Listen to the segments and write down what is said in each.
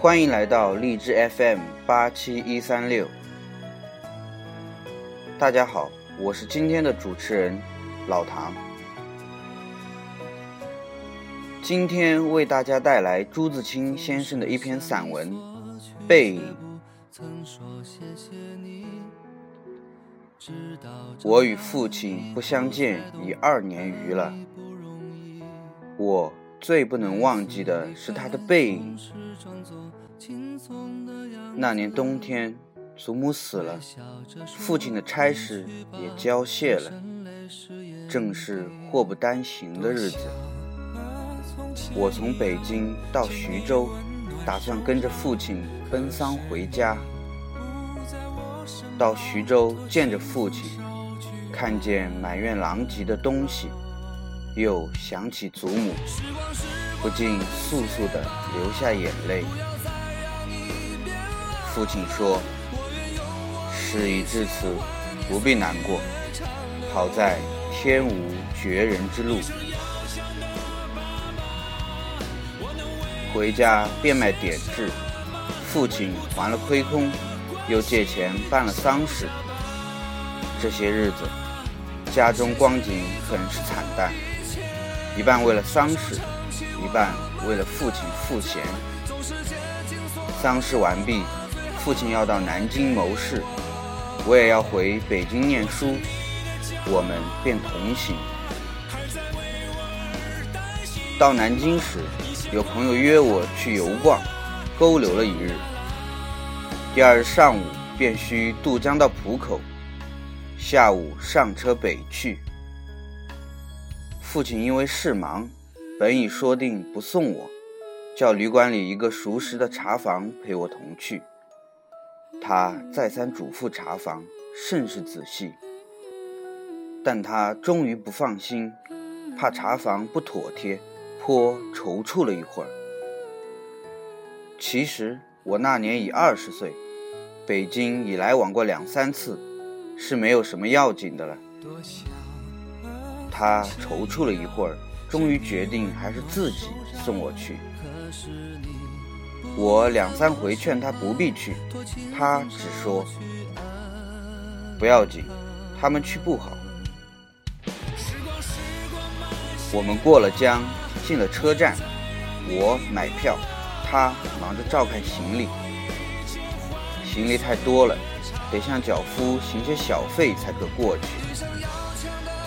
欢迎来到荔枝 FM 八七一三六。大家好，我是今天的主持人老唐。今天为大家带来朱自清先生的一篇散文《背影》。我与父亲不相见已二年余了，我最不能忘记的是他的背影。那年冬天，祖母死了，父亲的差事也交卸了，正是祸不单行的日子。我从北京到徐州，打算跟着父亲奔丧回家。到徐州见着父亲，看见满院狼藉的东西，又想起祖母，不禁簌簌地流下眼泪。父亲说：“事已至此，不必难过。好在天无绝人之路。”回家变卖典质，父亲还了亏空。又借钱办了丧事，这些日子家中光景很是惨淡，一半为了丧事，一半为了父亲赋闲。丧事完毕，父亲要到南京谋事，我也要回北京念书，我们便同行。到南京时，有朋友约我去游逛，勾留了一日。第二日上午便需渡江到浦口，下午上车北去。父亲因为事忙，本已说定不送我，叫旅馆里一个熟识的茶房陪我同去。他再三嘱咐茶房，甚是仔细。但他终于不放心，怕茶房不妥帖，颇踌躇了一会儿。其实。我那年已二十岁，北京已来往过两三次，是没有什么要紧的了。他踌躇了一会儿，终于决定还是自己送我去。我两三回劝他不必去，他只说不要紧，他们去不好。我们过了江，进了车站，我买票。他忙着照看行李，行李太多了，得向脚夫行些小费才可过去。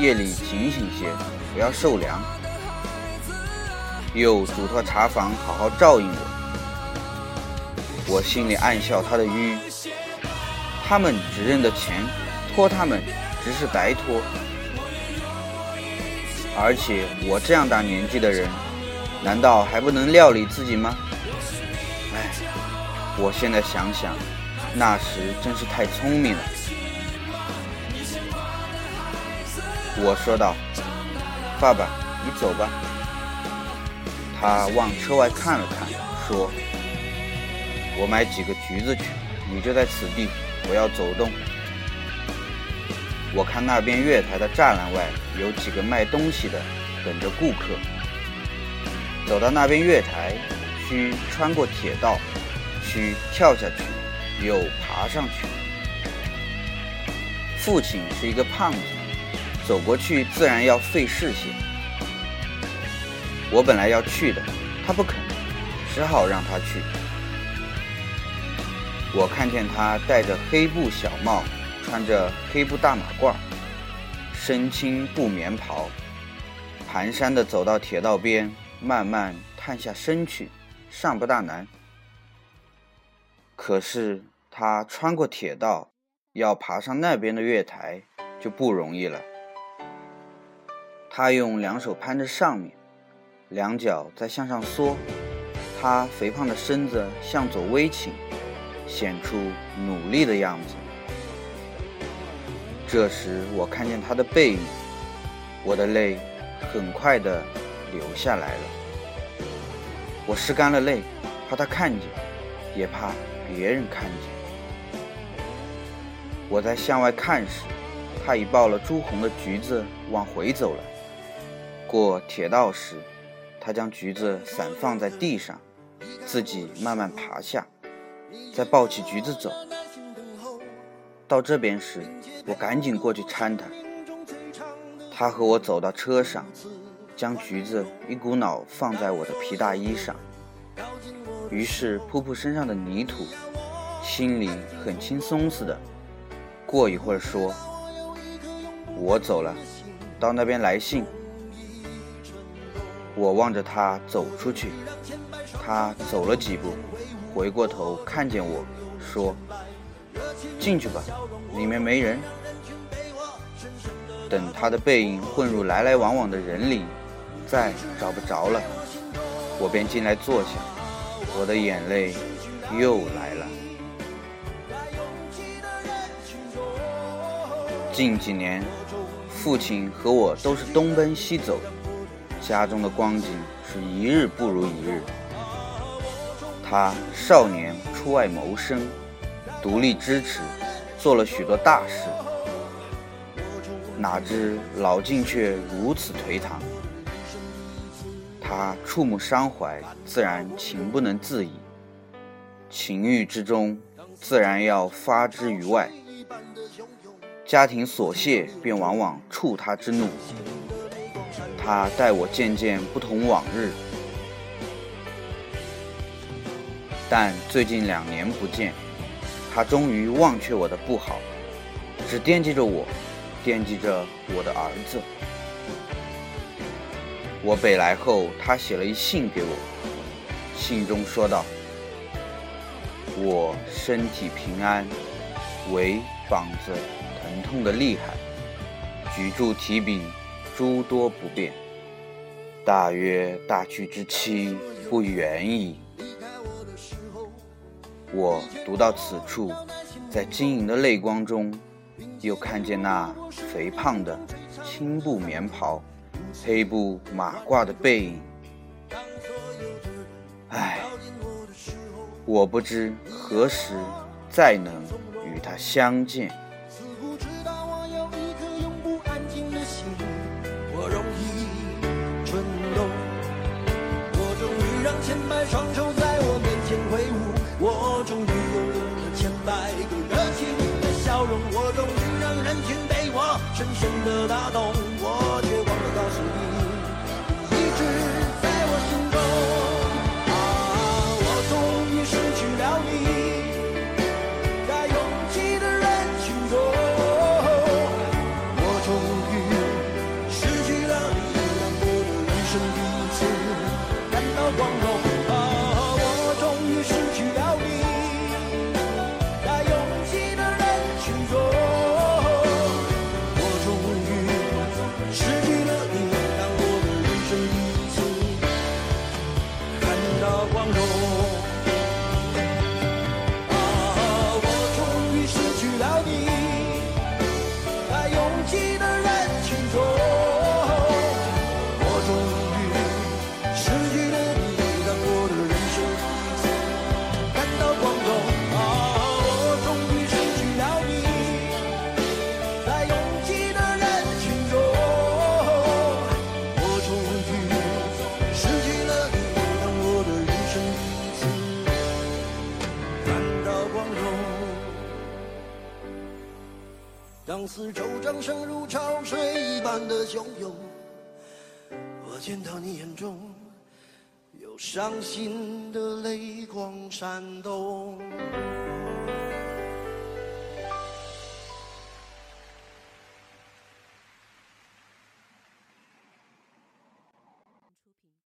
夜里警醒些，不要受凉。又嘱托茶房好好照应我。我心里暗笑他的愚，他们只认得钱，托他们只是白托。而且我这样大年纪的人。难道还不能料理自己吗？哎，我现在想想，那时真是太聪明了。我说道：“爸爸，你走吧。”他往车外看了看，说：“我买几个橘子去，你就在此地，我要走动。我看那边月台的栅栏外有几个卖东西的，等着顾客。”走到那边月台，需穿过铁道，需跳下去，又爬上去。父亲是一个胖子，走过去自然要费事些。我本来要去的，他不肯，只好让他去。我看见他戴着黑布小帽，穿着黑布大马褂，身青布棉袍，蹒跚地走到铁道边。慢慢探下身去，尚不大难。可是他穿过铁道，要爬上那边的月台，就不容易了。他用两手攀着上面，两脚在向上缩，他肥胖的身子向左微倾，显出努力的样子。这时我看见他的背影，我的泪很快的流下来了。我拭干了泪，怕他看见，也怕别人看见。我在向外看时，他已抱了朱红的橘子往回走了。过铁道时，他将橘子散放在地上，自己慢慢爬下，再抱起橘子走。到这边时，我赶紧过去搀他。他和我走到车上，将橘子一股脑放在我的皮大衣上，于是扑扑身上的泥土，心里很轻松似的。过一会儿说：“我走了，到那边来信。”我望着他走出去，他走了几步，回过头看见我说：“进去吧，里面没人。”等他的背影混入来来往往的人里，再找不着了，我便进来坐下，我的眼泪又来了。近几年，父亲和我都是东奔西走。家中的光景是一日不如一日。他少年出外谋生，独立支持，做了许多大事。哪知老境却如此颓唐。他触目伤怀，自然情不能自已。情欲之中，自然要发之于外。家庭琐屑，便往往触他之怒。他待我渐渐不同往日，但最近两年不见，他终于忘却我的不好，只惦记着我，惦记着我的儿子。我北来后，他写了一信给我，信中说道：“我身体平安，唯膀子疼痛的厉害，举箸提笔。”诸多不便，大约大去之期不远矣。我读到此处，在晶莹的泪光中，又看见那肥胖的青布棉袍、黑布马褂的背影。唉，我不知何时再能与他相见。双手在我面前挥舞，我终于拥有了千百个热情的笑容，我终于让人群被我深深的打动，我却忘了告诉你，你一直在我心中。啊，我终于失去了你，在拥挤的人群中，我终于失去了你，让我的人生第一次感到光荣。汹涌，我见到你眼中有伤心的泪光闪动。